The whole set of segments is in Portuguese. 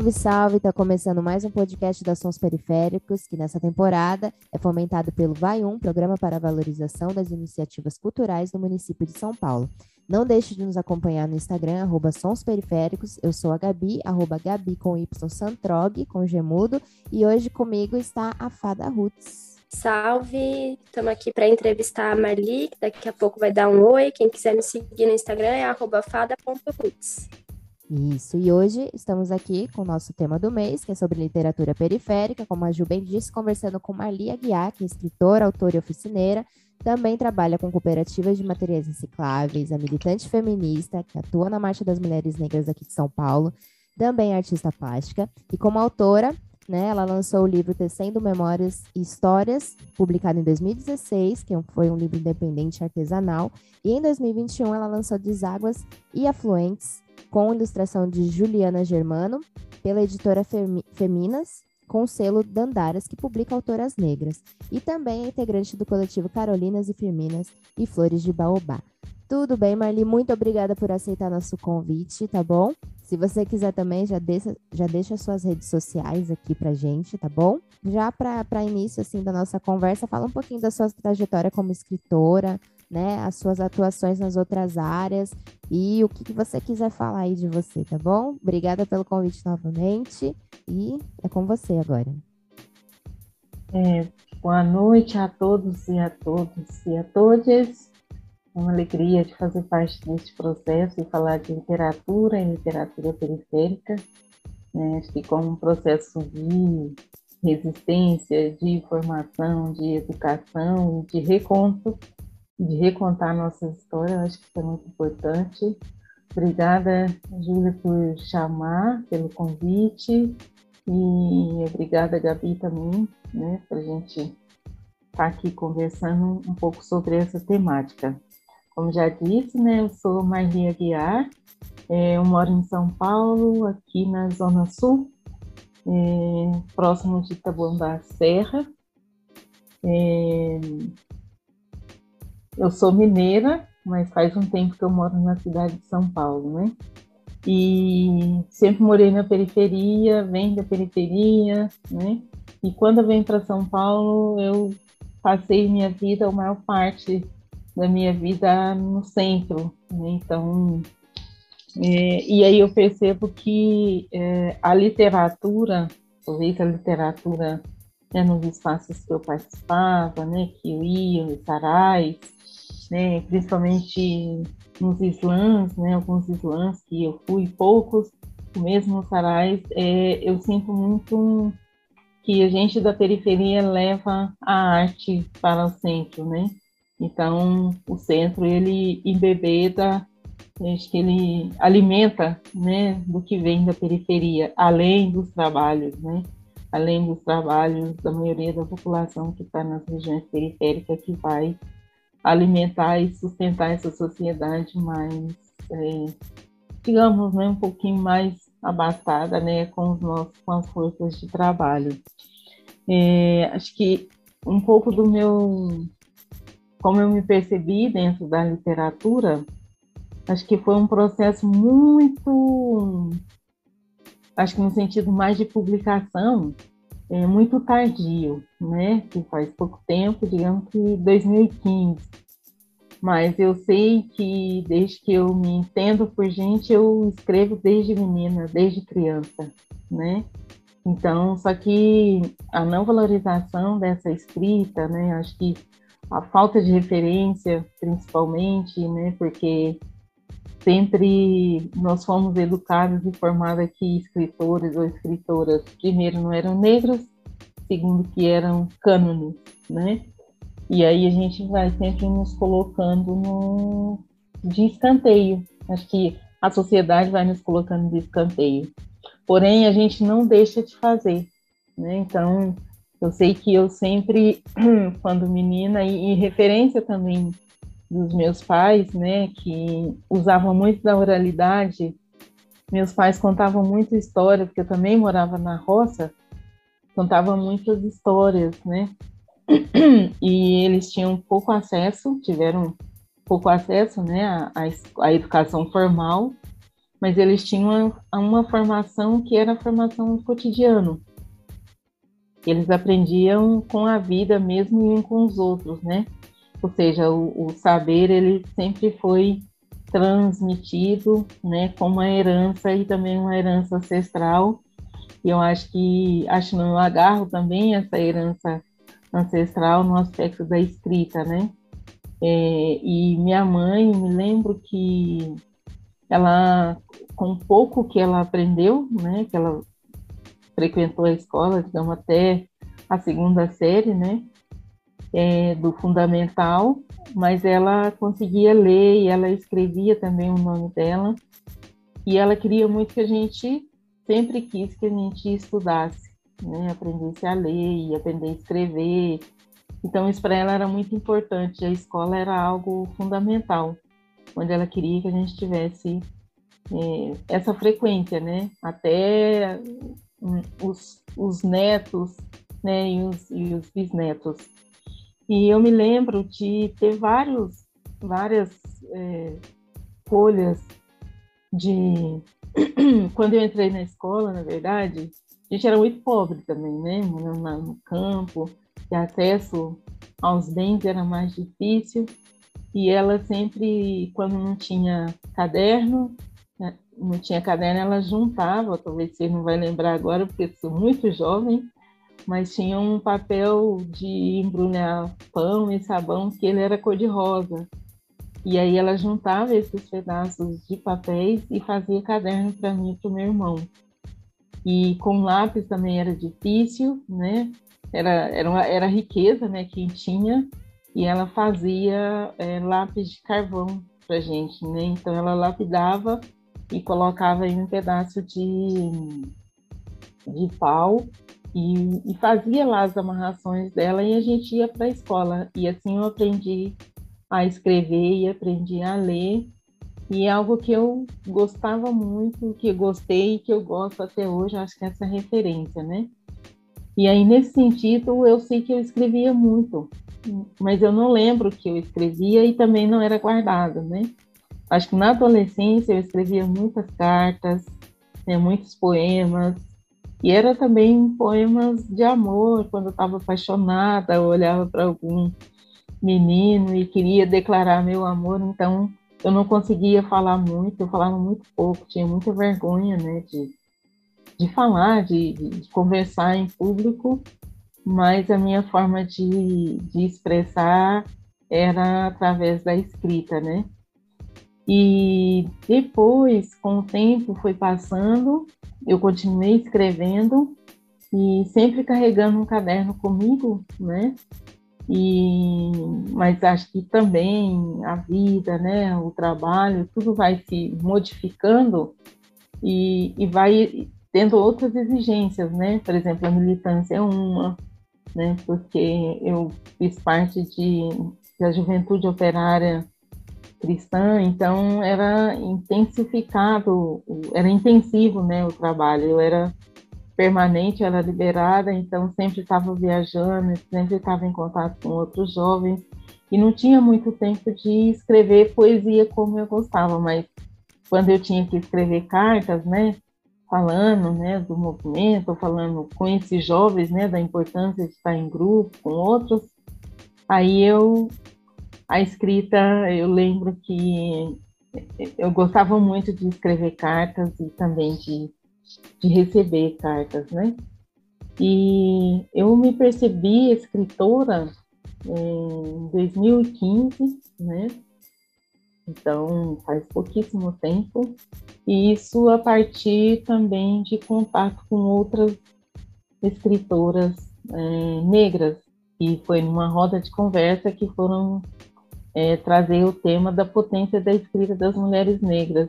Salve, salve! Está começando mais um podcast da Sons Periféricos, que nessa temporada é fomentado pelo VAI1, Programa para a Valorização das Iniciativas Culturais do município de São Paulo. Não deixe de nos acompanhar no Instagram, arroba Sons Periféricos. Eu sou a Gabi, arroba Gabi com Y Santrog, com Gemudo, e hoje comigo está a Fada Roots. Salve! Estamos aqui para entrevistar a Marli, que daqui a pouco vai dar um oi. Quem quiser me seguir no Instagram é arroba fada.roots. Isso, e hoje estamos aqui com o nosso tema do mês, que é sobre literatura periférica, como a Ju bem disse, conversando com Marli Aguiar, que é escritora, autora e oficineira, também trabalha com cooperativas de materiais recicláveis, é militante feminista, que atua na Marcha das Mulheres Negras aqui de São Paulo, também é artista plástica, e como autora, né, ela lançou o livro Tecendo Memórias e Histórias, publicado em 2016, que foi um livro independente artesanal, e em 2021 ela lançou Deságuas e Afluentes, com ilustração de Juliana Germano, pela editora Feminas, com selo Dandaras, que publica autoras negras, e também é integrante do coletivo Carolinas e Firminas e Flores de Baobá. Tudo bem, Marli? Muito obrigada por aceitar nosso convite, tá bom? Se você quiser também, já deixa, já deixa suas redes sociais aqui pra gente, tá bom? Já para início, assim, da nossa conversa, fala um pouquinho da sua trajetória como escritora, né, as suas atuações nas outras áreas e o que, que você quiser falar aí de você, tá bom? Obrigada pelo convite novamente e é com você agora. É, boa noite a todos e a todos e a todas. É uma alegria de fazer parte deste processo e falar de literatura e literatura periférica. Né? Acho que como um processo de resistência, de informação, de educação, de reconto de recontar nossas histórias, acho que isso é muito importante. Obrigada, Júlia, por chamar, pelo convite, e obrigada, Gabi, também, né, para a gente estar tá aqui conversando um pouco sobre essa temática. Como já disse, né, eu sou Maria Guiar, é, eu moro em São Paulo, aqui na Zona Sul, é, próximo de Taboão da Serra. É, eu sou mineira, mas faz um tempo que eu moro na cidade de São Paulo, né? E sempre morei na periferia, venho da periferia, né? E quando eu venho para São Paulo, eu passei minha vida, a maior parte da minha vida no centro, né? Então, é, e aí eu percebo que é, a literatura, talvez a literatura né, nos espaços que eu participava, né, que eu ia, nos sarais, né, principalmente nos slams, né, alguns slams que eu fui, poucos, mesmo nos sarais, é, eu sinto muito que a gente da periferia leva a arte para o centro, né? Então, o centro, ele embebeda, acho que ele alimenta, né, do que vem da periferia, além dos trabalhos, né? Além dos trabalhos da maioria da população que está nas regiões periféricas, que vai alimentar e sustentar essa sociedade mais, é, digamos, né, um pouquinho mais abastada, né, com, os nossos, com as forças de trabalho. É, acho que um pouco do meu, como eu me percebi dentro da literatura, acho que foi um processo muito, acho que no sentido mais de publicação, é, muito tardio, né? Que faz pouco tempo, digamos que 2015. Mas eu sei que desde que eu me entendo por gente, eu escrevo desde menina, desde criança, né? Então, só que a não valorização dessa escrita, né? Acho que a falta de referência, principalmente, né? Porque sempre nós fomos educados e formados que escritores ou escritoras, primeiro, não eram negros, segundo, que eram cânones, né? E aí a gente vai sempre nos colocando no, de escanteio. Acho que a sociedade vai nos colocando de escanteio. Porém, a gente não deixa de fazer, né? Então, eu sei que eu sempre, quando menina, e, e referência também dos meus pais, né, que usavam muito da oralidade. Meus pais contavam muito história, porque eu também morava na roça, contavam muitas histórias, né? E eles tinham pouco acesso, tiveram pouco acesso, né, à, à educação formal. mas eles tinham uma, uma formação que era a formação do cotidiano. Eles aprendiam com a vida mesmo e um com os outros, né? Ou seja, o, o saber ele sempre foi transmitido, né, como uma herança e também uma herança ancestral. E eu acho que acho eu agarro também essa herança ancestral no aspecto da escrita, né? É, e minha mãe, me lembro que ela, com pouco que ela aprendeu, né, que ela frequentou a escola, digamos, até a segunda série, né, é, do fundamental, mas ela conseguia ler e ela escrevia também o nome dela, e ela queria muito que a gente, sempre quis que a gente estudasse, né, aprendesse a ler e aprender a escrever, então, isso para ela era muito importante. A escola era algo fundamental, onde ela queria que a gente tivesse é, essa frequência, né? Até hum, os, os netos né? e, os, e os bisnetos. E eu me lembro de ter vários, várias é, folhas de. Quando eu entrei na escola, na verdade, a gente era muito pobre também, né? No, no campo que acesso aos bens era mais difícil e ela sempre, quando não tinha caderno, né, não tinha caderno, ela juntava, talvez você não vai lembrar agora, porque sou muito jovem, mas tinha um papel de embrulhar pão e sabão que ele era cor-de-rosa. E aí ela juntava esses pedaços de papéis e fazia caderno para mim e para o meu irmão. E com lápis também era difícil, né? era, era, uma, era riqueza, né, quem tinha, e ela fazia é, lápis de carvão para gente, né? Então ela lapidava e colocava em um pedaço de, de pau e, e, fazia lá as amarrações dela e a gente ia para a escola. E assim eu aprendi a escrever e aprendi a ler. E é algo que eu gostava muito, que gostei e que eu gosto até hoje, acho que é essa referência, né? E aí, nesse sentido, eu sei que eu escrevia muito, mas eu não lembro que eu escrevia e também não era guardado, né? Acho que na adolescência eu escrevia muitas cartas, né, muitos poemas, e era também poemas de amor, quando eu estava apaixonada, eu olhava para algum menino e queria declarar meu amor, então eu não conseguia falar muito, eu falava muito pouco, tinha muita vergonha, né, de de falar, de, de, conversar em público, mas a minha forma de, de expressar era através da escrita, né? E depois, com o tempo foi passando, eu continuei escrevendo e sempre carregando um caderno comigo, né? E, mas acho que também a vida, né, o trabalho, tudo vai se modificando e, e vai tendo outras exigências, né? Por exemplo, a militância é uma, né? Porque eu fiz parte de da juventude operária cristã, então era intensificado, era intensivo, né, o trabalho. Eu era permanente, era liberada, então sempre estava viajando, sempre estava em contato com outros jovens e não tinha muito tempo de escrever poesia como eu gostava, mas quando eu tinha que escrever cartas, né, falando né, do movimento, falando com esses jovens, né, da importância de estar em grupo com outros. Aí eu, a escrita, eu lembro que eu gostava muito de escrever cartas e também de, de receber cartas, né? E eu me percebi escritora em 2015, né? Então, faz pouquíssimo tempo. E isso a partir também de contato com outras escritoras é, negras. E foi numa roda de conversa que foram é, trazer o tema da potência da escrita das mulheres negras.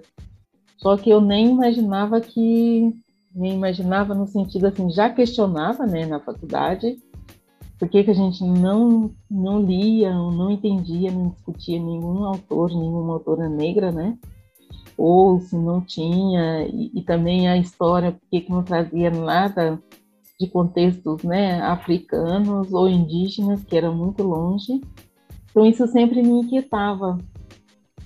Só que eu nem imaginava que, nem imaginava no sentido assim, já questionava né, na faculdade, por que, que a gente não, não lia, não entendia, não discutia nenhum autor, nenhuma autora negra, né? Ou se não tinha, e, e também a história, por que, que não trazia nada de contextos né, africanos ou indígenas, que era muito longe. Então, isso sempre me inquietava.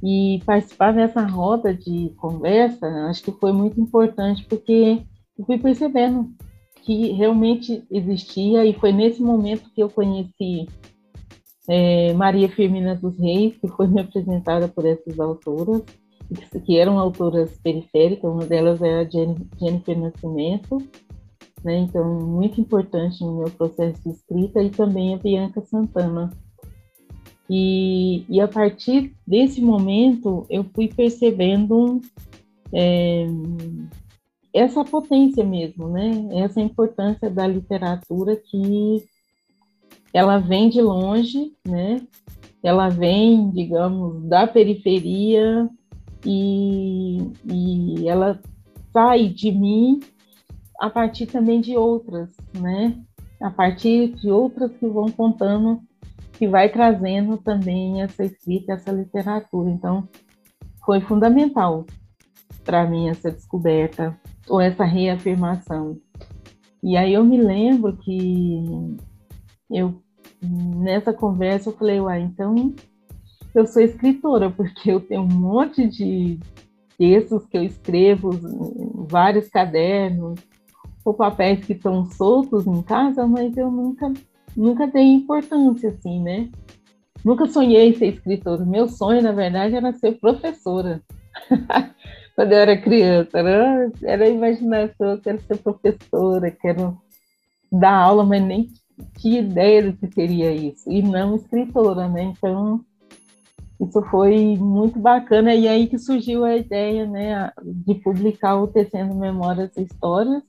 E participar dessa roda de conversa, acho que foi muito importante, porque eu fui percebendo que realmente existia, e foi nesse momento que eu conheci é, Maria Firmina dos Reis, que foi me apresentada por essas autoras, que eram autoras periféricas, uma delas é a Jennifer Nascimento, né, então muito importante no meu processo de escrita, e também a Bianca Santana. E, e a partir desse momento eu fui percebendo é, essa potência mesmo, né? Essa importância da literatura que ela vem de longe, né? Ela vem, digamos, da periferia e, e ela sai de mim a partir também de outras, né? A partir de outras que vão contando, que vai trazendo também essa escrita, essa literatura. Então, foi fundamental para mim essa descoberta ou essa reafirmação. E aí eu me lembro que eu nessa conversa eu falei, uai, então eu sou escritora, porque eu tenho um monte de textos que eu escrevo, vários cadernos, ou papéis que estão soltos em casa, mas eu nunca, nunca dei importância, assim, né? Nunca sonhei ser escritora. Meu sonho, na verdade, era ser professora. Quando eu era criança, era, era a imaginação, eu quero ser professora, quero dar aula, mas nem tinha ideia do que seria isso, e não escritora, né? Então, isso foi muito bacana, e aí que surgiu a ideia, né, de publicar o Tecendo Memórias e Histórias,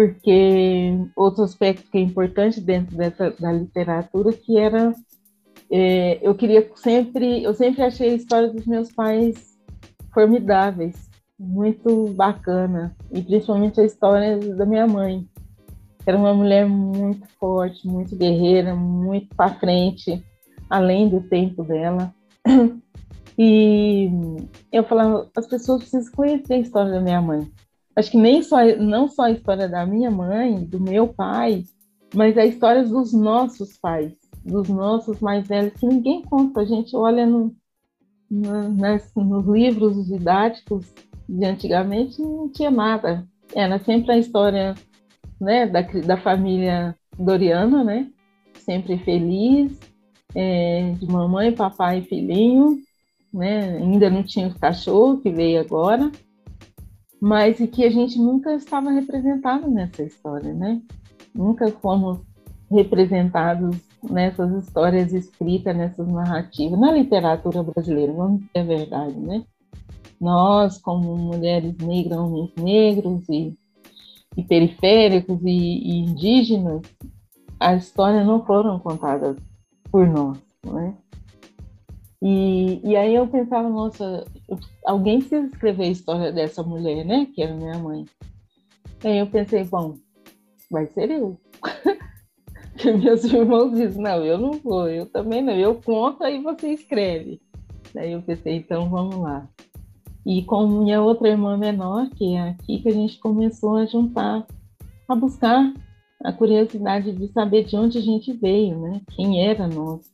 porque outro aspecto que é importante dentro dessa da literatura, que era, é, eu queria sempre, eu sempre achei a história dos meus pais formidáveis, muito bacana, e principalmente a história da minha mãe, era uma mulher muito forte, muito guerreira, muito para frente, além do tempo dela. E eu falava, as pessoas precisam conhecer a história da minha mãe. Acho que nem só, não só a história da minha mãe, do meu pai, mas a história dos nossos pais, dos nossos mais velhos, que ninguém conta. A gente olha no, no, nas, nos livros didáticos de antigamente, não tinha nada. Era sempre a história né, da, da família Doriana, né? Sempre feliz, é, de mamãe, papai e filhinho, né? Ainda não tinha o cachorro que veio agora, mas e que a gente nunca estava representado nessa história, né? Nunca fomos representados nessas histórias escritas, nessas narrativas, na literatura brasileira, vamos a verdade, né? Nós, como mulheres negras, homens negros e e periféricos e, e indígenas, a história não foram contadas por nós, né? E, e aí eu pensava, nossa, alguém precisa escrever a história dessa mulher, né? Que era minha mãe. Aí eu pensei, bom, vai ser eu. que meus irmãos dizem, não, eu não vou, eu também não, eu conto aí você escreve. Daí eu pensei, então vamos lá. E com minha outra irmã menor, que é aqui, que a gente começou a juntar, a buscar a curiosidade de saber de onde a gente veio, né? Quem era nós,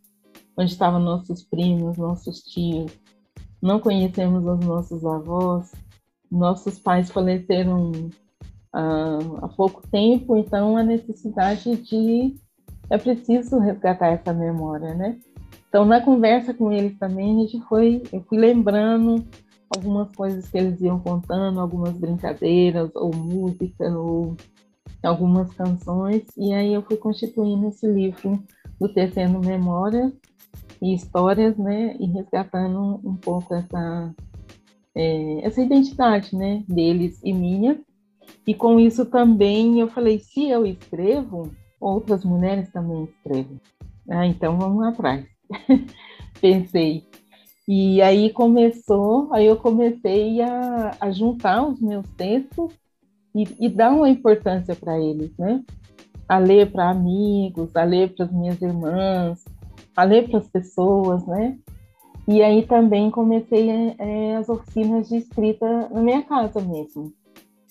onde estavam nossos primos, nossos tios. Não conhecemos os nossos avós, nossos pais faleceram ah, há pouco tempo, então a necessidade de é preciso resgatar essa memória, né? Então na conversa com eles também a gente foi, eu fui lembrando algumas coisas que eles iam contando, algumas brincadeiras, ou música, ou algumas canções, e aí eu fui constituindo esse livro do Tecendo Memórias e Histórias, né, e resgatando um pouco essa, é, essa identidade, né, deles e minha, e com isso também eu falei, se eu escrevo, outras mulheres também escrevem. Ah, então vamos atrás. Pensei, e aí começou, aí eu comecei a, a juntar os meus textos e, e dar uma importância para eles, né? A ler para amigos, a ler para as minhas irmãs, a ler para as pessoas, né? E aí também comecei é, as oficinas de escrita na minha casa mesmo.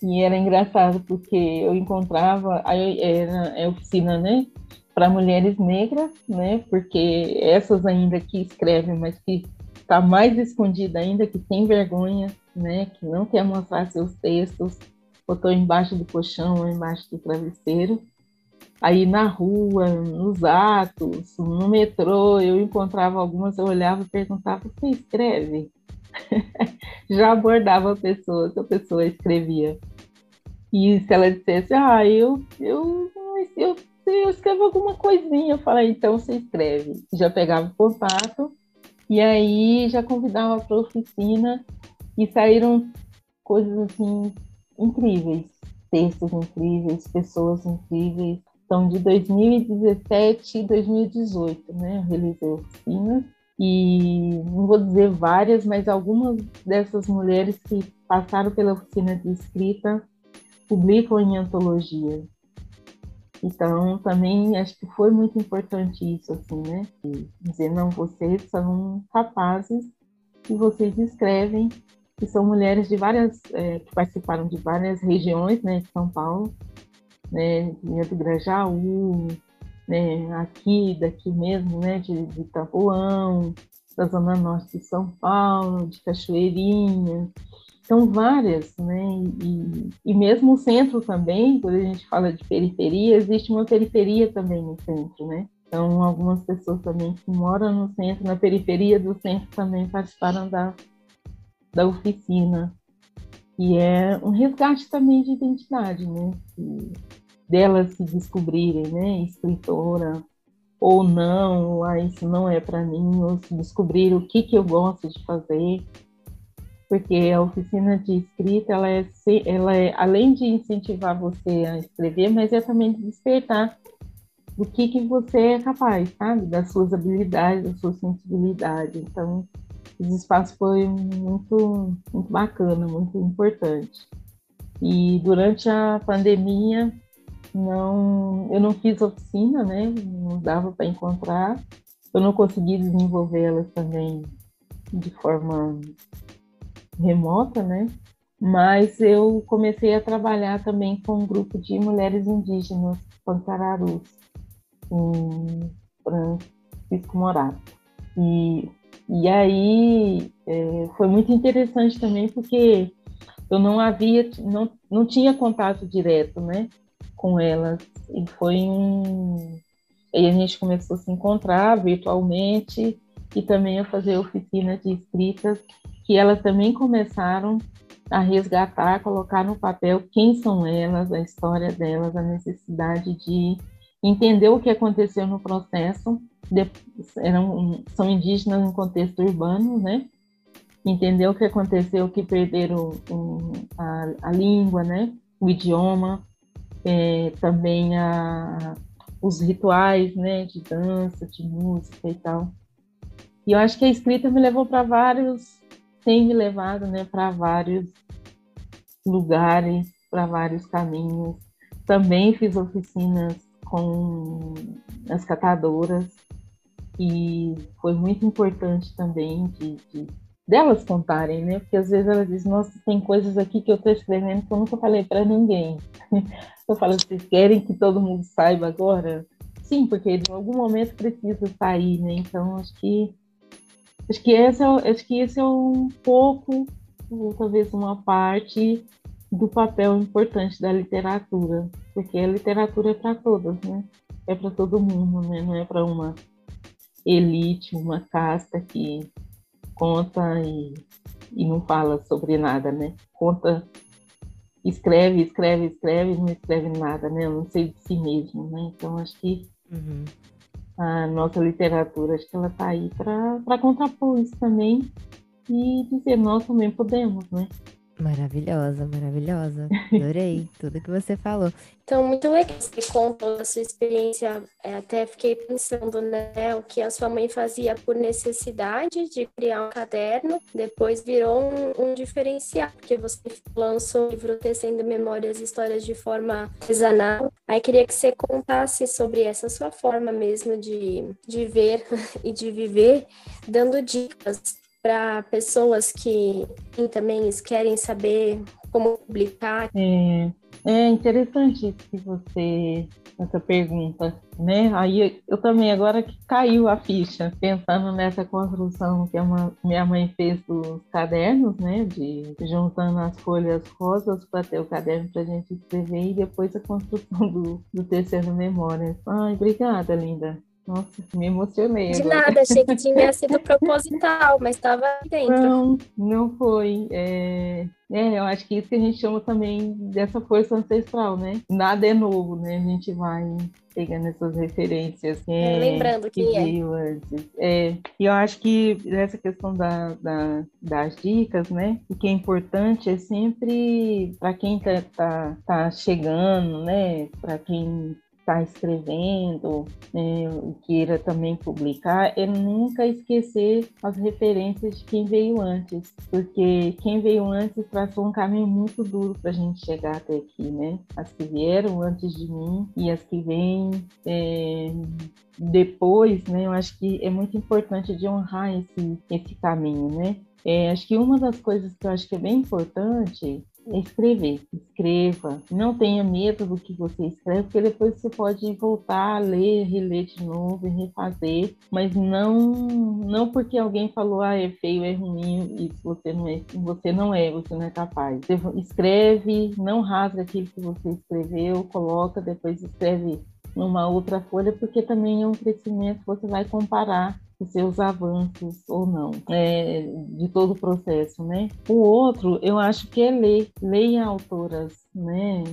E era engraçado porque eu encontrava, aí era é oficina, né, para mulheres negras, né, porque essas ainda que escrevem, mas que está mais escondida ainda, que tem vergonha, né? Que não quer mostrar seus textos, botou embaixo do colchão embaixo do travesseiro. Aí na rua, nos atos, no metrô, eu encontrava algumas, eu olhava e perguntava: Você escreve? Já abordava a pessoa, se a pessoa escrevia. E se ela dissesse: Ah, eu, eu, eu, eu escrevo alguma coisinha, eu falei: Então você escreve. Já pegava o contato e aí já convidava para a oficina e saíram coisas assim incríveis, textos incríveis, pessoas incríveis. Então, de 2017 e 2018, né, eu realizei oficinas e não vou dizer várias, mas algumas dessas mulheres que passaram pela oficina de escrita publicam em antologia. Então, também acho que foi muito importante isso, assim, né? Dizer, não, vocês são capazes e vocês escrevem, que são mulheres de várias, é, que participaram de várias regiões, né, de São Paulo, né, do Grajaú, né, aqui, daqui mesmo, né, de, de Itapuão, da Zona Norte de São Paulo, de Cachoeirinha, são várias, né? E, e mesmo o centro também, quando a gente fala de periferia, existe uma periferia também no centro, né? Então, algumas pessoas também que moram no centro, na periferia do centro, também participaram da, da oficina. E é um resgate também de identidade, né? E delas se descobrirem, né? Escritora ou não, ah, isso não é para mim, ou se descobrir o que, que eu gosto de fazer porque a oficina de escrita, ela é, ela é, além de incentivar você a escrever, mas é também de despertar do que, que você é capaz, sabe? Das suas habilidades, da sua sensibilidade. Então, esse espaço foi muito, muito bacana, muito importante. E durante a pandemia, não, eu não fiz oficina, né? Não dava para encontrar. Eu não consegui desenvolvê-las também de forma remota, né? Mas eu comecei a trabalhar também com um grupo de mulheres indígenas pancararus, em Francisco Morato. E, e aí é, foi muito interessante também porque eu não havia, não, não tinha contato direto, né, com elas. E foi um... Aí a gente começou a se encontrar virtualmente e também a fazer oficina de escritas que elas também começaram a resgatar, colocar no papel quem são elas, a história delas, a necessidade de entender o que aconteceu no processo. De, eram, são indígenas em contexto urbano, né? Entender o que aconteceu, que perderam um, a, a, língua, né? O idioma, é, também a, os rituais, né? De dança, de música e tal. E eu acho que a escrita me levou para vários tem me levado né, para vários lugares, para vários caminhos. Também fiz oficinas com as catadoras e foi muito importante também de, de delas contarem, né? Porque às vezes elas dizem, nossa, tem coisas aqui que eu estou escrevendo que eu nunca falei para ninguém. Eu falo, vocês querem que todo mundo saiba agora? Sim, porque em algum momento precisa sair, né? Então acho que Acho que esse é, acho que esse é um pouco, ou talvez uma parte do papel importante da literatura, porque a literatura é para todas, né? É para todo mundo, né? Não é para uma elite, uma casta que conta e, e não fala sobre nada, né? Conta, escreve, escreve, escreve, não escreve nada, né? Não sei de si mesmo, né? Então acho que uhum a nossa literatura, acho que ela está aí para contrapor isso também e dizer, nós também podemos, né? Maravilhosa, maravilhosa. Adorei tudo que você falou. Então, muito legal você contou a sua experiência. É, até fiquei pensando, né, o que a sua mãe fazia por necessidade de criar um caderno, depois virou um, um diferencial, porque você lançou o livro Tecendo Memórias e Histórias de forma artesanal. Aí queria que você contasse sobre essa sua forma mesmo de, de ver e de viver, dando dicas para pessoas que também querem saber como publicar? É, É interessante que você essa pergunta, né? Aí eu também agora que caiu a ficha, pensando nessa construção que uma, minha mãe fez dos cadernos, né? De juntando as folhas rosas para ter o caderno para a gente escrever e depois a construção do, do terceiro memória. Ai, obrigada, linda. Nossa, me emocionei. De agora. nada, achei que tinha sido proposital, mas estava dentro. Não, não foi. É, é, eu acho que isso que a gente chama também dessa força ancestral, né? Nada é novo, né? A gente vai pegando essas referências. É, Lembrando que quem é. É, e eu acho que essa questão da, da, das dicas, né? O que é importante é sempre para quem está tá, tá chegando, né? Para quem está escrevendo, né, queira também publicar, é nunca esquecer as referências de quem veio antes, porque quem veio antes traçou um caminho muito duro para a gente chegar até aqui, né? As que vieram antes de mim e as que vêm é, depois, né? Eu acho que é muito importante de honrar esse, esse caminho, né? É, acho que uma das coisas que eu acho que é bem importante escrever. Escreva. Não tenha medo do que você escreve, porque depois você pode voltar a ler, reler de novo e refazer. Mas não, não porque alguém falou, ah, é feio, é ruim, isso você não é, você não é, você não é capaz. Você escreve, não rasga aquilo que você escreveu, coloca, depois escreve numa outra folha, porque também é um crescimento, você vai comparar os seus avanços ou não, é, de todo o processo, né? O outro, eu acho que é ler, leia autoras, né?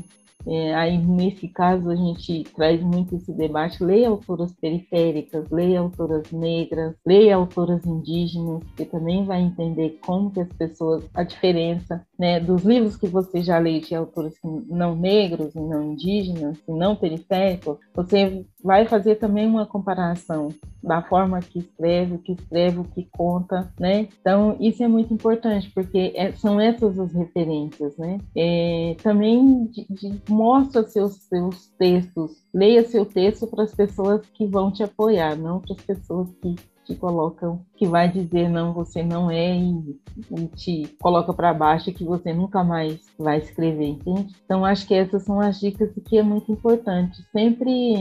É, aí, nesse caso, a gente traz muito esse debate. Leia autoras periféricas, leia autoras negras, leia autoras indígenas, que também vai entender como que as pessoas, a diferença né, dos livros que você já lê de autores não negros e não indígenas e não periféricos, você vai fazer também uma comparação da forma que escreve, o que escreve, o que conta, né? Então, isso é muito importante, porque é, são essas as referências, né? É, também de, de, mostra seus, seus textos, leia seu texto para as pessoas que vão te apoiar, não para as pessoas que te colocam, que vai dizer não, você não é e, e te coloca para baixo que você nunca mais vai escrever, entende? Então acho que essas são as dicas que é muito importante. Sempre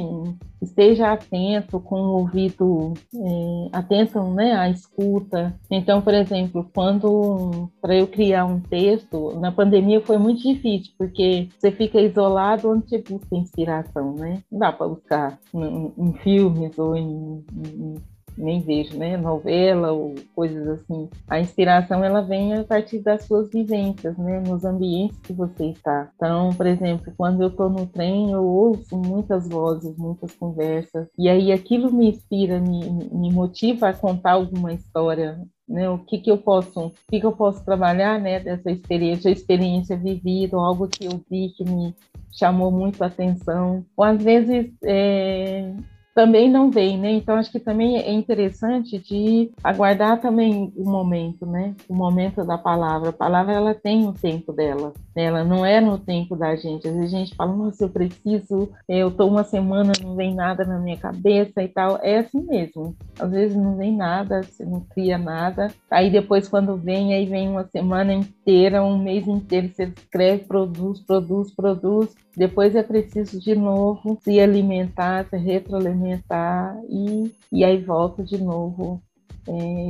esteja atento, com o ouvido é, atento, né, à escuta. Então, por exemplo, quando para eu criar um texto na pandemia foi muito difícil porque você fica isolado onde você busca inspiração, né? Não dá para buscar em, em filmes ou em, em nem vejo, né, novela ou coisas assim. A inspiração ela vem a partir das suas vivências, né, nos ambientes que você está. Então, por exemplo, quando eu estou no trem, eu ouço muitas vozes, muitas conversas, e aí aquilo me inspira, me, me motiva a contar alguma história né, o que, que eu posso, o que, que eu posso trabalhar, né, dessa experiência, experiência vivida, algo que eu vi que me chamou muito a atenção, ou às vezes é, também não vem, né? Então acho que também é interessante de aguardar também o momento, né? O momento da palavra. A palavra ela tem o tempo dela, né? ela não é no tempo da gente. Às vezes a gente fala, nossa, eu preciso, eu tô uma semana não vem nada na minha cabeça e tal. É assim mesmo. Às vezes não vem nada, você não cria nada. Aí depois quando vem, aí vem uma semana inteira, um mês inteiro, você escreve, produz, produz, produz. Depois é preciso de novo se alimentar, se retroalimentar e, e aí volta de novo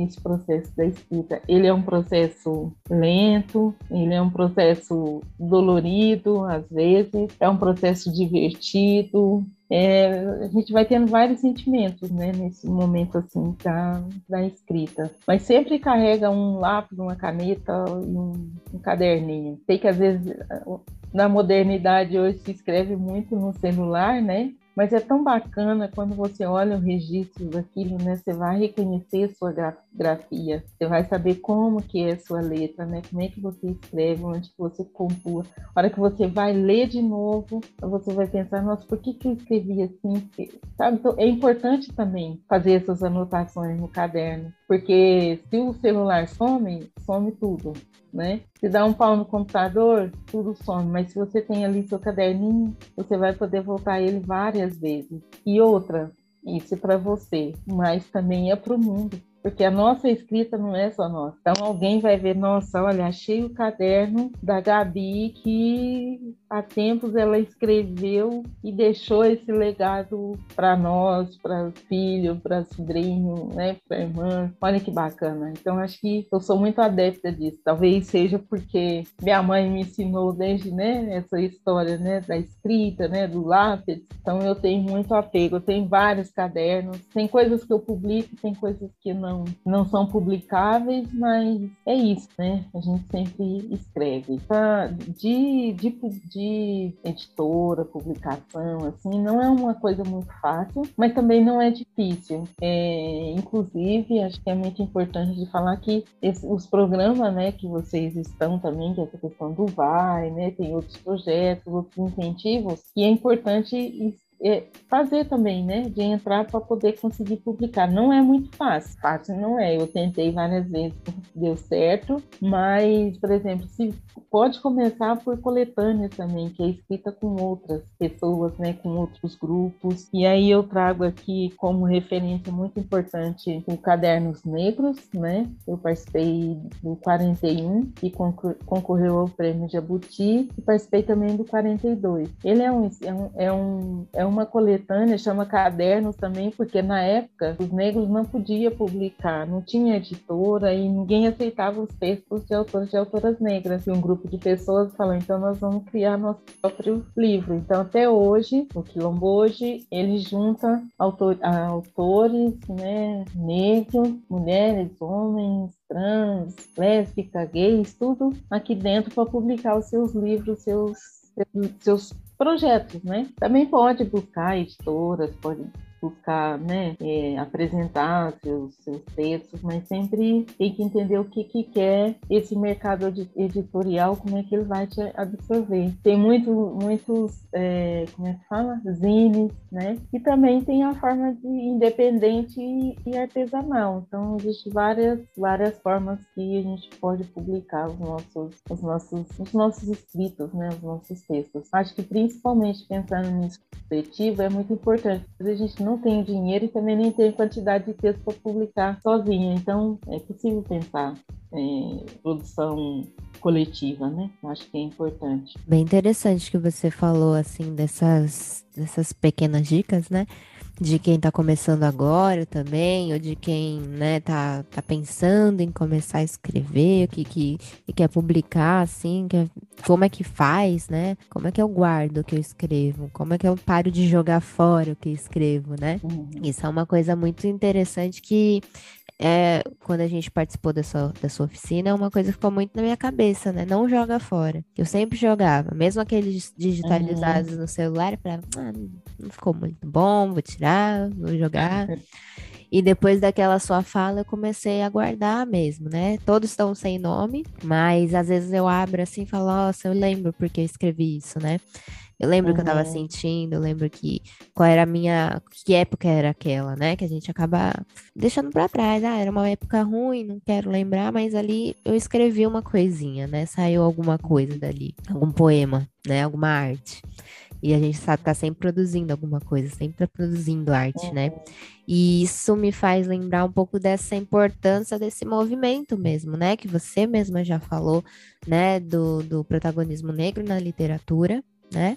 esse processo da escrita. Ele é um processo lento, ele é um processo dolorido, às vezes, é um processo divertido. É, a gente vai tendo vários sentimentos né, nesse momento assim da, da escrita. Mas sempre carrega um lápis, uma caneta e um, um caderninho. Sei que às vezes na modernidade hoje se escreve muito no celular, né? Mas é tão bacana quando você olha o registro daquilo, né? Você vai reconhecer sua grafia, você vai saber como que é a sua letra, né? Como é que você escreve, onde que você compõe. A hora que você vai ler de novo, você vai pensar, nossa, por que, que eu escrevi assim? Sabe? Então, é importante também fazer essas anotações no caderno, porque se o celular some, some tudo né? Se dá um pau no computador, tudo some, mas se você tem ali seu caderninho, você vai poder voltar ele várias vezes. E outra, isso é para você, mas também é para o mundo, porque a nossa escrita não é só nossa. Então alguém vai ver, nossa, olha, achei o caderno da Gabi que há tempos ela escreveu e deixou esse legado para nós, para filho, para sobrinho, né, para irmã. Olha que bacana. Então acho que eu sou muito adepta disso. Talvez seja porque minha mãe me ensinou desde, né, essa história, né, da escrita, né, do lápis. Então eu tenho muito apego. Eu tenho vários cadernos. Tem coisas que eu publico, tem coisas que não não são publicáveis, mas é isso, né? A gente sempre escreve. De, de, de editora, publicação, assim, não é uma coisa muito fácil, mas também não é difícil. É, inclusive, acho que é muito importante de falar que esse, os programas, né, que vocês estão também, que é essa questão do VAI, né, tem outros projetos, outros incentivos, e é importante fazer também, né? De entrar para poder conseguir publicar. Não é muito fácil, fácil não é. Eu tentei várias vezes, deu certo, mas, por exemplo, se pode começar por coletânea também, que é escrita com outras pessoas, né? Com outros grupos. E aí eu trago aqui como referência muito importante o Cadernos Negros, né? Eu participei do 41 e concorreu ao prêmio Jabuti e participei também do 42. Ele é um, é um, é um, é um uma coletânea, chama Cadernos também, porque na época os negros não podiam publicar, não tinha editora e ninguém aceitava os textos de autores e autoras negras. E um grupo de pessoas falou, então nós vamos criar nosso próprio livro. Então até hoje, o Quilombo hoje, ele junta autor, autores né, negros, mulheres, homens, trans, lésbica, gays, tudo aqui dentro para publicar os seus livros, seus seus projetos, né? Também pode buscar editoras, pode buscar né, é, apresentar seus, seus textos, mas sempre tem que entender o que, que quer esse mercado editorial, como é que ele vai te absorver. Tem muito, muitos, é, como é que fala? Zines, né? E também tem a forma de independente e, e artesanal. Então, existem várias, várias formas que a gente pode publicar os nossos, os nossos, os nossos escritos, né? Os nossos textos. Acho que principalmente pensando nisso coletivo é muito importante. A gente não não tenho dinheiro e também nem tenho quantidade de texto para publicar sozinha. Então, é possível pensar em produção coletiva, né? Acho que é importante. Bem interessante que você falou, assim, dessas, dessas pequenas dicas, né? De quem está começando agora também, ou de quem né, tá, tá pensando em começar a escrever, o que, que, que quer publicar, assim, que, como é que faz, né? Como é que eu guardo o que eu escrevo? Como é que eu paro de jogar fora o que escrevo, né? Uhum. Isso é uma coisa muito interessante que é, quando a gente participou dessa, dessa oficina, é uma coisa que ficou muito na minha cabeça, né? Não joga fora. Eu sempre jogava, mesmo aqueles digitalizados uhum. no celular, para ah, não ficou muito bom, vou tirar, vou jogar. E depois daquela sua fala, eu comecei a guardar mesmo, né? Todos estão sem nome, mas às vezes eu abro assim e falo, nossa, eu lembro porque eu escrevi isso, né? Eu lembro uhum. que eu tava sentindo, eu lembro que qual era a minha. Que época era aquela, né? Que a gente acaba deixando para trás. Ah, era uma época ruim, não quero lembrar, mas ali eu escrevi uma coisinha, né? Saiu alguma coisa dali, algum poema, né? Alguma arte. E a gente sabe que tá sempre produzindo alguma coisa, sempre produzindo arte, né? uhum. né? E isso me faz lembrar um pouco dessa importância desse movimento mesmo, né? Que você mesma já falou, né? Do, do protagonismo negro na literatura, né?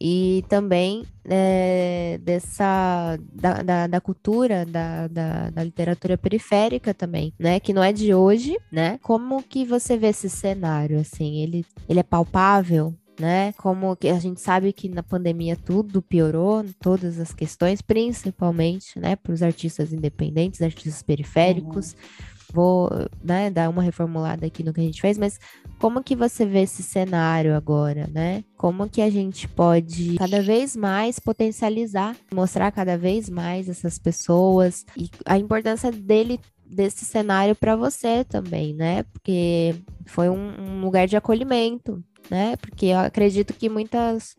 E também é, dessa da, da, da cultura da, da, da, literatura periférica também, né? Que não é de hoje, né? Como que você vê esse cenário assim? Ele, ele é palpável? Né? Como que a gente sabe que na pandemia tudo piorou, todas as questões, principalmente, né, para os artistas independentes, artistas periféricos. Uhum vou né, dar uma reformulada aqui no que a gente fez, mas como que você vê esse cenário agora, né? Como que a gente pode cada vez mais potencializar, mostrar cada vez mais essas pessoas e a importância dele desse cenário para você também, né? Porque foi um, um lugar de acolhimento, né? Porque eu acredito que muitas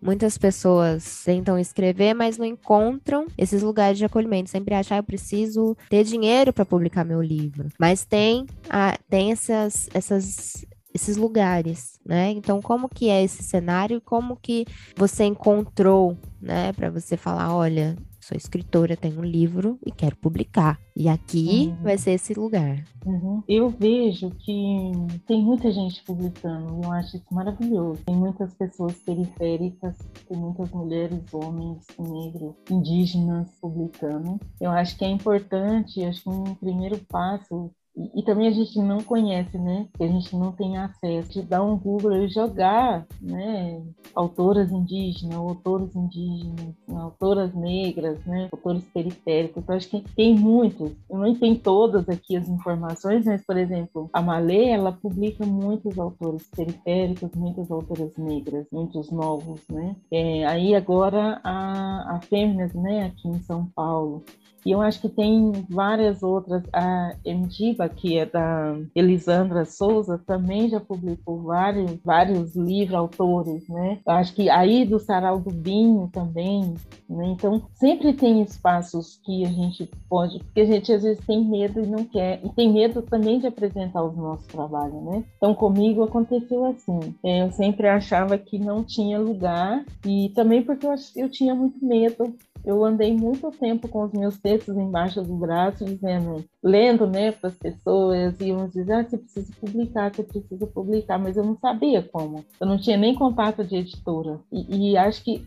Muitas pessoas tentam escrever, mas não encontram esses lugares de acolhimento. Sempre acham, ah, eu preciso ter dinheiro para publicar meu livro. Mas tem, a, tem essas, essas, esses lugares, né? Então, como que é esse cenário? Como que você encontrou, né, para você falar, olha, sou escritora, tenho um livro e quero publicar. E aqui uhum. vai ser esse lugar. Uhum. Eu vejo que tem muita gente publicando, eu acho isso maravilhoso. Tem muitas pessoas periféricas, tem muitas mulheres, homens, negros, indígenas publicando. Eu acho que é importante, acho que um primeiro passo e, também a gente não conhece, né? A gente não tem acesso. De dar um Google e jogar, né? Autoras indígenas, autores indígenas, autoras negras, né? Autores periféricos. Eu acho que tem muitos. Eu não tenho todas aqui as informações, mas, por exemplo, a Malê, ela publica muitos autores periféricos, muitas autoras negras, muitos novos, né? É, aí agora a, a Fêminas, né? Aqui em São Paulo. E eu acho que tem várias outras. A Emdiba, que é da Elisandra Souza, também já publicou vários, vários livros, autores, né? Eu acho que aí do Sarau do Binho também, né? Então, sempre tem espaços que a gente pode, porque a gente às vezes tem medo e não quer, e tem medo também de apresentar os nossos trabalhos, né? Então, comigo aconteceu assim. É, eu sempre achava que não tinha lugar, e também porque eu, eu tinha muito medo eu andei muito tempo com os meus textos embaixo do braço, dizendo, lendo, né, para as pessoas, e uns diziam, ah, você precisa publicar, você precisa publicar, mas eu não sabia como. Eu não tinha nem contato de editora. E, e acho que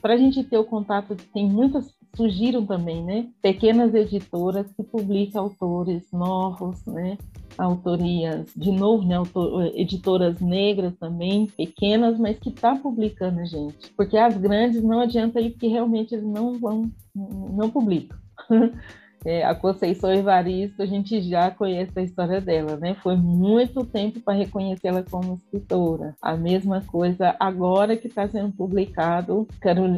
para a gente ter o contato, tem muitas surgiram também, né? Pequenas editoras que publicam autores novos, né? Autorias, de novo, né? Autor, editoras negras também, pequenas, mas que tá publicando gente. Porque as grandes não adianta ir, porque realmente eles não vão, não publicam. É, a Conceição Evaristo, a gente já conhece a história dela, né? Foi muito tempo para reconhecê-la como escritora. A mesma coisa agora que está sendo publicado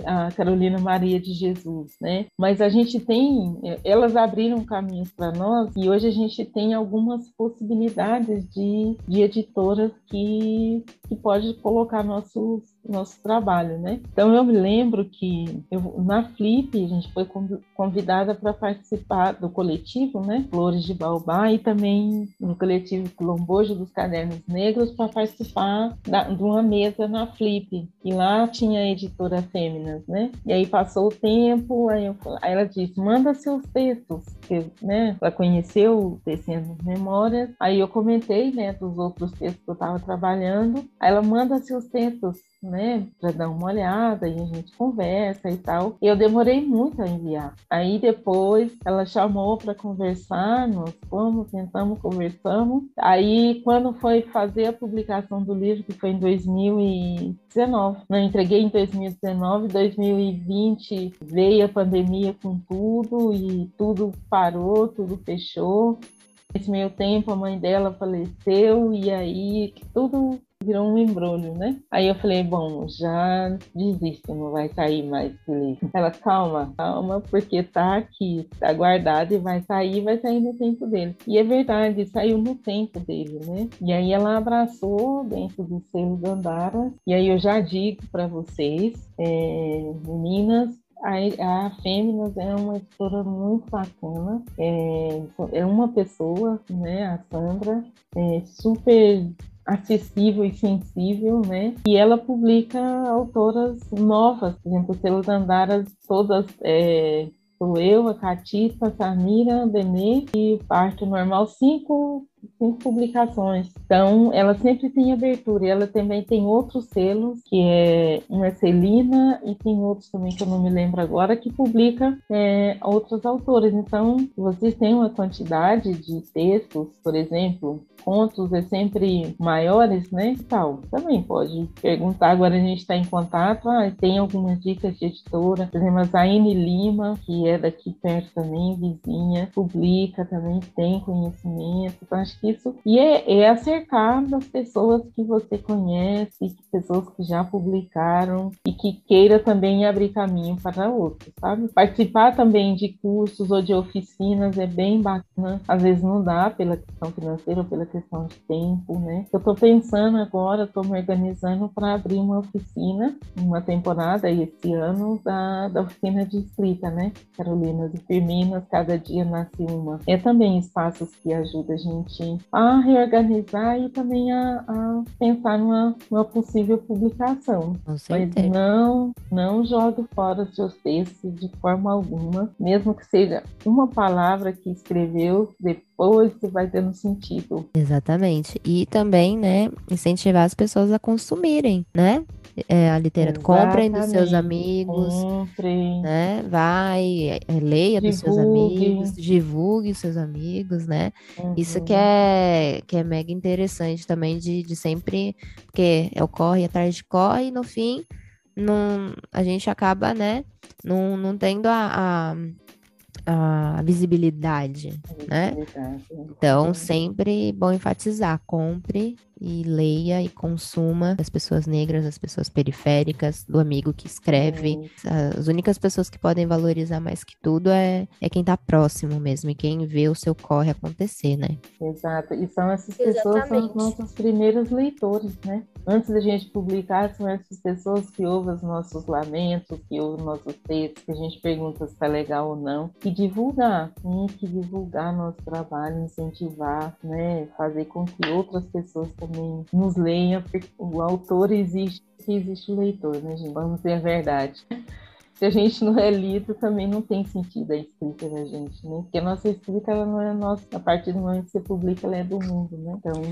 a Carolina Maria de Jesus, né? Mas a gente tem, é, elas abriram caminhos para nós e hoje a gente tem algumas possibilidades de, de editoras que, que pode colocar nossos nosso trabalho, né? Então eu me lembro que eu, na Flip a gente foi convidada para participar do coletivo, né? Flores de Baobá e também no coletivo Quilombojo dos Cadernos Negros para participar da, de uma mesa na Flip. E lá tinha a editora Fêminas, né? E aí passou o tempo, aí, eu, aí ela disse: manda seus textos, né? Ela conheceu o Tecendo Memórias. Aí eu comentei, né, dos outros textos que eu estava trabalhando. Aí ela manda seus textos né, para dar uma olhada e a gente conversa e tal. Eu demorei muito a enviar. Aí depois ela chamou para conversar, nós fomos, tentamos, conversamos. Aí quando foi fazer a publicação do livro, que foi em 2019, não entreguei em 2019, 2020 veio a pandemia com tudo e tudo parou, tudo fechou. Nesse meio tempo, a mãe dela faleceu e aí tudo virou um embrulho, né? Aí eu falei, bom, já desisto, não vai sair mais esse Ela, calma, calma, porque tá aqui, tá guardado e vai sair, vai sair no tempo dele. E é verdade, saiu no tempo dele, né? E aí ela abraçou dentro do selo Andara. E aí eu já digo para vocês, é, meninas, a, a é uma editora muito bacana. É, é uma pessoa, né, a Sandra, é super acessível e sensível, né? E ela publica autoras novas, por exemplo, Selos Andaras, todas é, sou eu, a Catita, a Samira, a Benê e Parte Normal, cinco cinco publicações. Então, ela sempre tem abertura. E ela também tem outros selos, que é uma Celina e tem outros também que eu não me lembro agora, que publica é, outros autores. Então, vocês têm uma quantidade de textos, por exemplo, contos é sempre maiores, né? Tal. Também pode perguntar. Agora a gente está em contato. Ah, tem algumas dicas de editora. Por exemplo, a Zaine Lima, que é daqui perto também, vizinha, publica também, tem conhecimento. Então, acho que isso. E é, é acercar das pessoas que você conhece, pessoas que já publicaram e que queira também abrir caminho para outros, sabe? Participar também de cursos ou de oficinas é bem bacana. Às vezes não dá pela questão financeira ou pela questão de tempo, né? Eu estou pensando agora, estou me organizando para abrir uma oficina, uma temporada esse ano da, da oficina de escrita, né? Carolinas e Firminas, cada dia nasce uma. É também espaços que ajudam a gente gente a reorganizar e também a, a pensar numa, numa, possível publicação. Mas não, não jogue fora seus textos de forma alguma, mesmo que seja uma palavra que escreveu depois que vai tendo sentido. Exatamente. E também, né, incentivar as pessoas a consumirem, né? é, a literatura. Comprem dos seus amigos. Comprem. Né? Vai, é, leia divulgue. dos seus amigos, divulgue os seus amigos, né? Uhum. Isso que é, que é mega interessante também de, de sempre, porque é o corre atrás de corre e no fim não, a gente acaba, né, não, não tendo a, a a visibilidade, né? Então, sempre bom enfatizar, compre e leia e consuma as pessoas negras, as pessoas periféricas, do amigo que escreve. As únicas pessoas que podem valorizar mais que tudo é, é quem tá próximo mesmo e quem vê o seu corre acontecer, né? Exato. E são essas pessoas Exatamente. são os nossos primeiros leitores, né? Antes da gente publicar, são essas pessoas que ouvem os nossos lamentos, que ouvem nossos textos, que a gente pergunta se tá legal ou não. E divulgar, tem que divulgar nosso trabalho, incentivar, né? Fazer com que outras pessoas também nos leiam, porque o autor existe, existe o leitor, né, gente? Vamos dizer a verdade se a gente não é lido, também não tem sentido a escrita da gente, né? Porque a nossa escrita, ela não é nossa, a partir do momento que você publica, ela é do mundo, né? Então,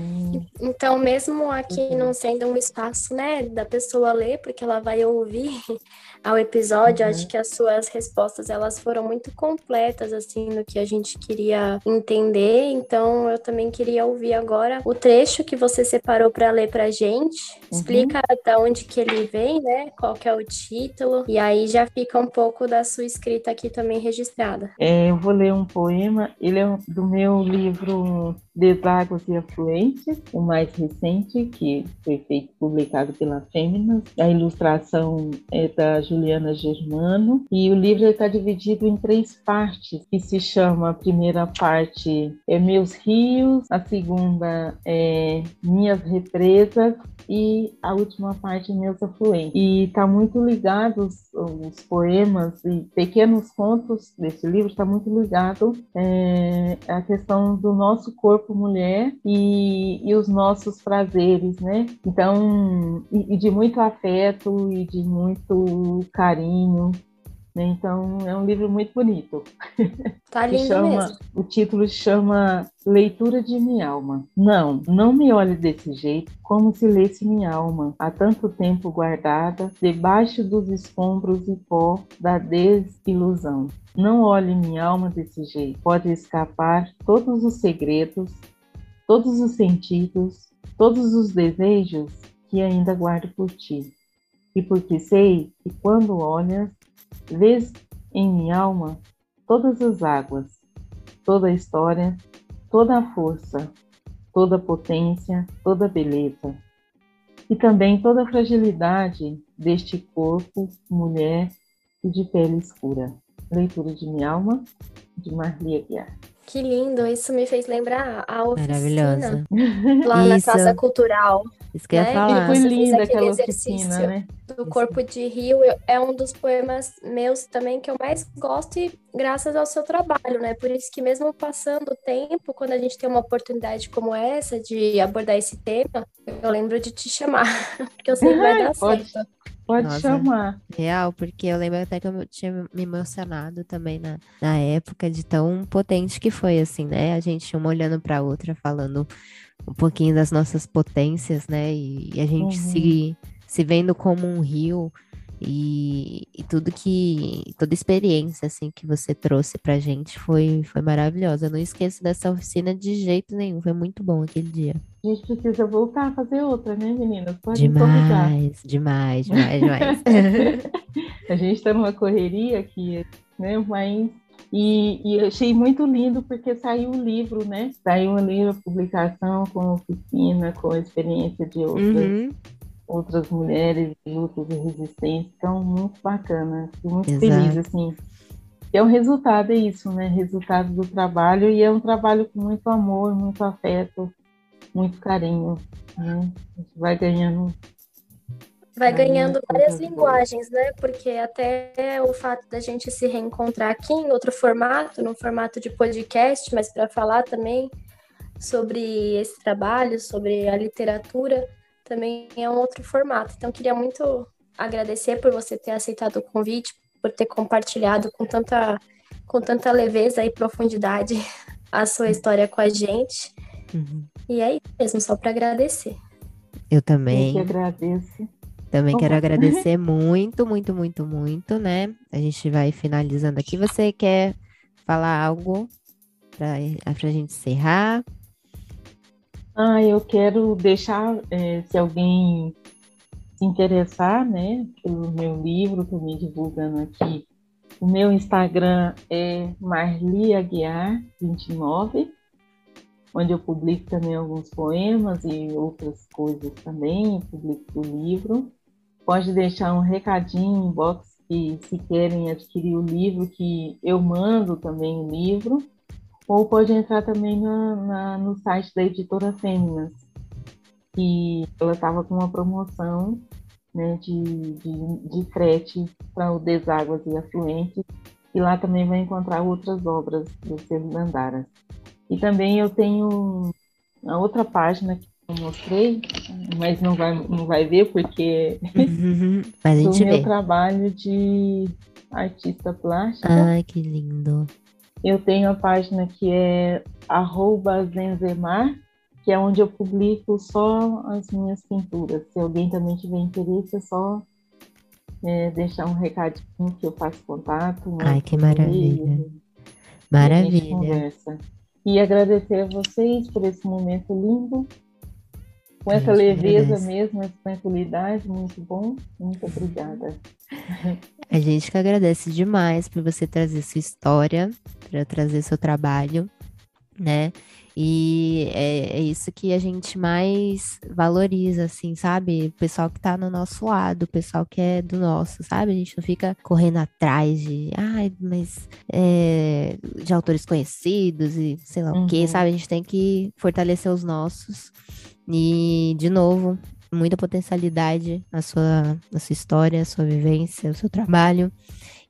então mesmo aqui uhum. não sendo um espaço, né, da pessoa ler, porque ela vai ouvir ao episódio, uhum. acho que as suas respostas, elas foram muito completas, assim, no que a gente queria entender, então eu também queria ouvir agora o trecho que você separou para ler pra gente, uhum. explica da onde que ele vem, né, qual que é o título, e aí já fica um pouco da sua escrita aqui também registrada. É, eu vou ler um poema, ele é do meu livro Deságua e Afluentes, o mais recente, que foi feito publicado pela Fêminas. A ilustração é da Juliana Germano e o livro está dividido em três partes, que se chama a primeira parte é Meus Rios, a segunda é Minhas Represas e a última parte Meus Afluentes. E está muito ligado os, os, poemas e pequenos contos desse livro está muito ligado é, à questão do nosso corpo mulher e, e os nossos prazeres, né? Então, e, e de muito afeto e de muito carinho? Então é um livro muito bonito. Tá lindo chama, mesmo. O título chama Leitura de Minha Alma. Não, não me olhe desse jeito, como se lesse minha alma, há tanto tempo guardada debaixo dos escombros e pó da desilusão. Não olhe minha alma desse jeito, pode escapar todos os segredos, todos os sentidos, todos os desejos que ainda guardo por ti. E porque sei que quando olhas, Vês em minha alma todas as águas, toda a história, toda a força, toda a potência, toda a beleza. E também toda a fragilidade deste corpo, mulher e de pele escura. Leitura de minha alma, de Maria Guiar. Que lindo, isso me fez lembrar a oficina lá na Casa Cultural. Isso que eu ia né? falar. Foi linda aquela oficina, né? Do Corpo de Rio é um dos poemas meus também que eu mais gosto e graças ao seu trabalho, né? Por isso que mesmo passando o tempo, quando a gente tem uma oportunidade como essa de abordar esse tema, eu lembro de te chamar, porque eu sei que vai dar certo. Pode Nossa, chamar. Real, porque eu lembro até que eu tinha me emocionado também na, na época de tão potente que foi, assim, né? A gente uma olhando para outra, falando um pouquinho das nossas potências, né? E, e a gente uhum. se, se vendo como um rio e, e, tudo que toda experiência assim que você trouxe pra gente foi foi maravilhosa. Eu não esqueço dessa oficina de jeito nenhum, foi muito bom aquele dia. A gente precisa voltar a fazer outra, né, meninas? Pode demais, demais, demais, demais. a gente está numa correria aqui, né? Mas e, e achei muito lindo porque saiu um livro, né? Saiu um livro, publicação com oficina, com experiência de outras, uhum. Outras mulheres de lutas e resistência. Então, muito bacana. Fico muito Exato. feliz, assim. É o resultado, é isso, né? Resultado do trabalho e é um trabalho com muito amor, muito afeto, muito carinho. Né? A gente vai ganhando vai ganhando várias linguagens, né? Porque até o fato da gente se reencontrar aqui em outro formato, no formato de podcast, mas para falar também sobre esse trabalho, sobre a literatura, também é um outro formato. Então, queria muito agradecer por você ter aceitado o convite, por ter compartilhado com tanta, com tanta leveza e profundidade a sua história com a gente. Uhum. E é isso mesmo, só para agradecer. Eu também. Eu que agradeço. Também quero agradecer muito, muito, muito, muito, né? A gente vai finalizando aqui. Você quer falar algo para a gente encerrar? Ah, eu quero deixar, é, se alguém se interessar, né, pelo meu livro, estou me divulgando aqui. O meu Instagram é marliaguiar29, onde eu publico também alguns poemas e outras coisas também, publico o livro. Pode deixar um recadinho em box que se querem adquirir o livro, que eu mando também o livro, ou pode entrar também na, na no site da editora Fêminas, que ela estava com uma promoção né, de, de, de frete para o Deságuas e Afluentes, e lá também vai encontrar outras obras do Fernandaras. E também eu tenho a outra página que eu mostrei, mas não vai, não vai ver porque uhum, do meu trabalho de artista plástica. Ai, que lindo. Eu tenho a página que é Zenzemar, que é onde eu publico só as minhas pinturas. Se alguém também tiver interesse, é só é, deixar um recadinho que eu faço contato. Ai, que maravilha. Maravilha. E, agradecer a vocês por esse momento lindo, com essa leveza mesmo, essa tranquilidade, muito bom. Muito obrigada. A gente que agradece demais por você trazer sua história, para trazer seu trabalho, né? E é, é, isso que a gente mais valoriza, assim, sabe? O pessoal que tá no nosso lado, o pessoal que é do nosso, sabe? A gente não fica correndo atrás de, ai, mas é, de autores conhecidos e sei lá uhum. o quê, sabe? A gente tem que fortalecer os nossos. E, de novo, muita potencialidade a sua, a sua história, a sua vivência, o seu trabalho.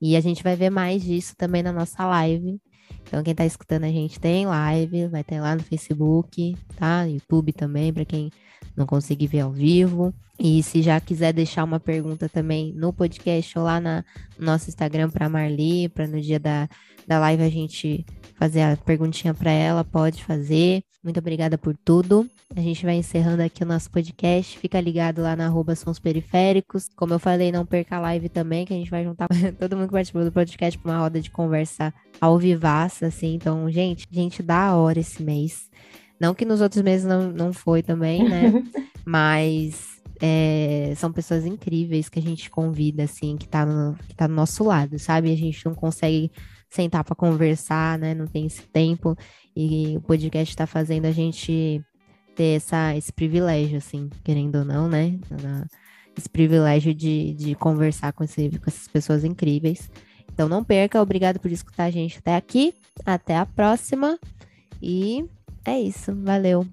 E a gente vai ver mais disso também na nossa live então, quem está escutando a gente tem live, vai ter lá no Facebook, tá? YouTube também, para quem não conseguir ver ao vivo. E se já quiser deixar uma pergunta também no podcast ou lá na, no nosso Instagram para Marli, para no dia da, da live a gente fazer a perguntinha para ela, pode fazer. Muito obrigada por tudo. A gente vai encerrando aqui o nosso podcast. Fica ligado lá na arroba Sons Periféricos. Como eu falei, não perca a live também, que a gente vai juntar todo mundo que participou do podcast para uma roda de conversa ao vivaça, assim. Então, gente, gente da hora esse mês. Não que nos outros meses não, não foi também, né? Mas é, são pessoas incríveis que a gente convida, assim, que tá, no, que tá do nosso lado, sabe? A gente não consegue sentar para conversar, né? Não tem esse tempo. E o podcast está fazendo a gente ter essa, esse privilégio, assim, querendo ou não, né? Esse privilégio de, de conversar com, esse, com essas pessoas incríveis. Então não perca, obrigado por escutar a gente até aqui. Até a próxima. E é isso, valeu.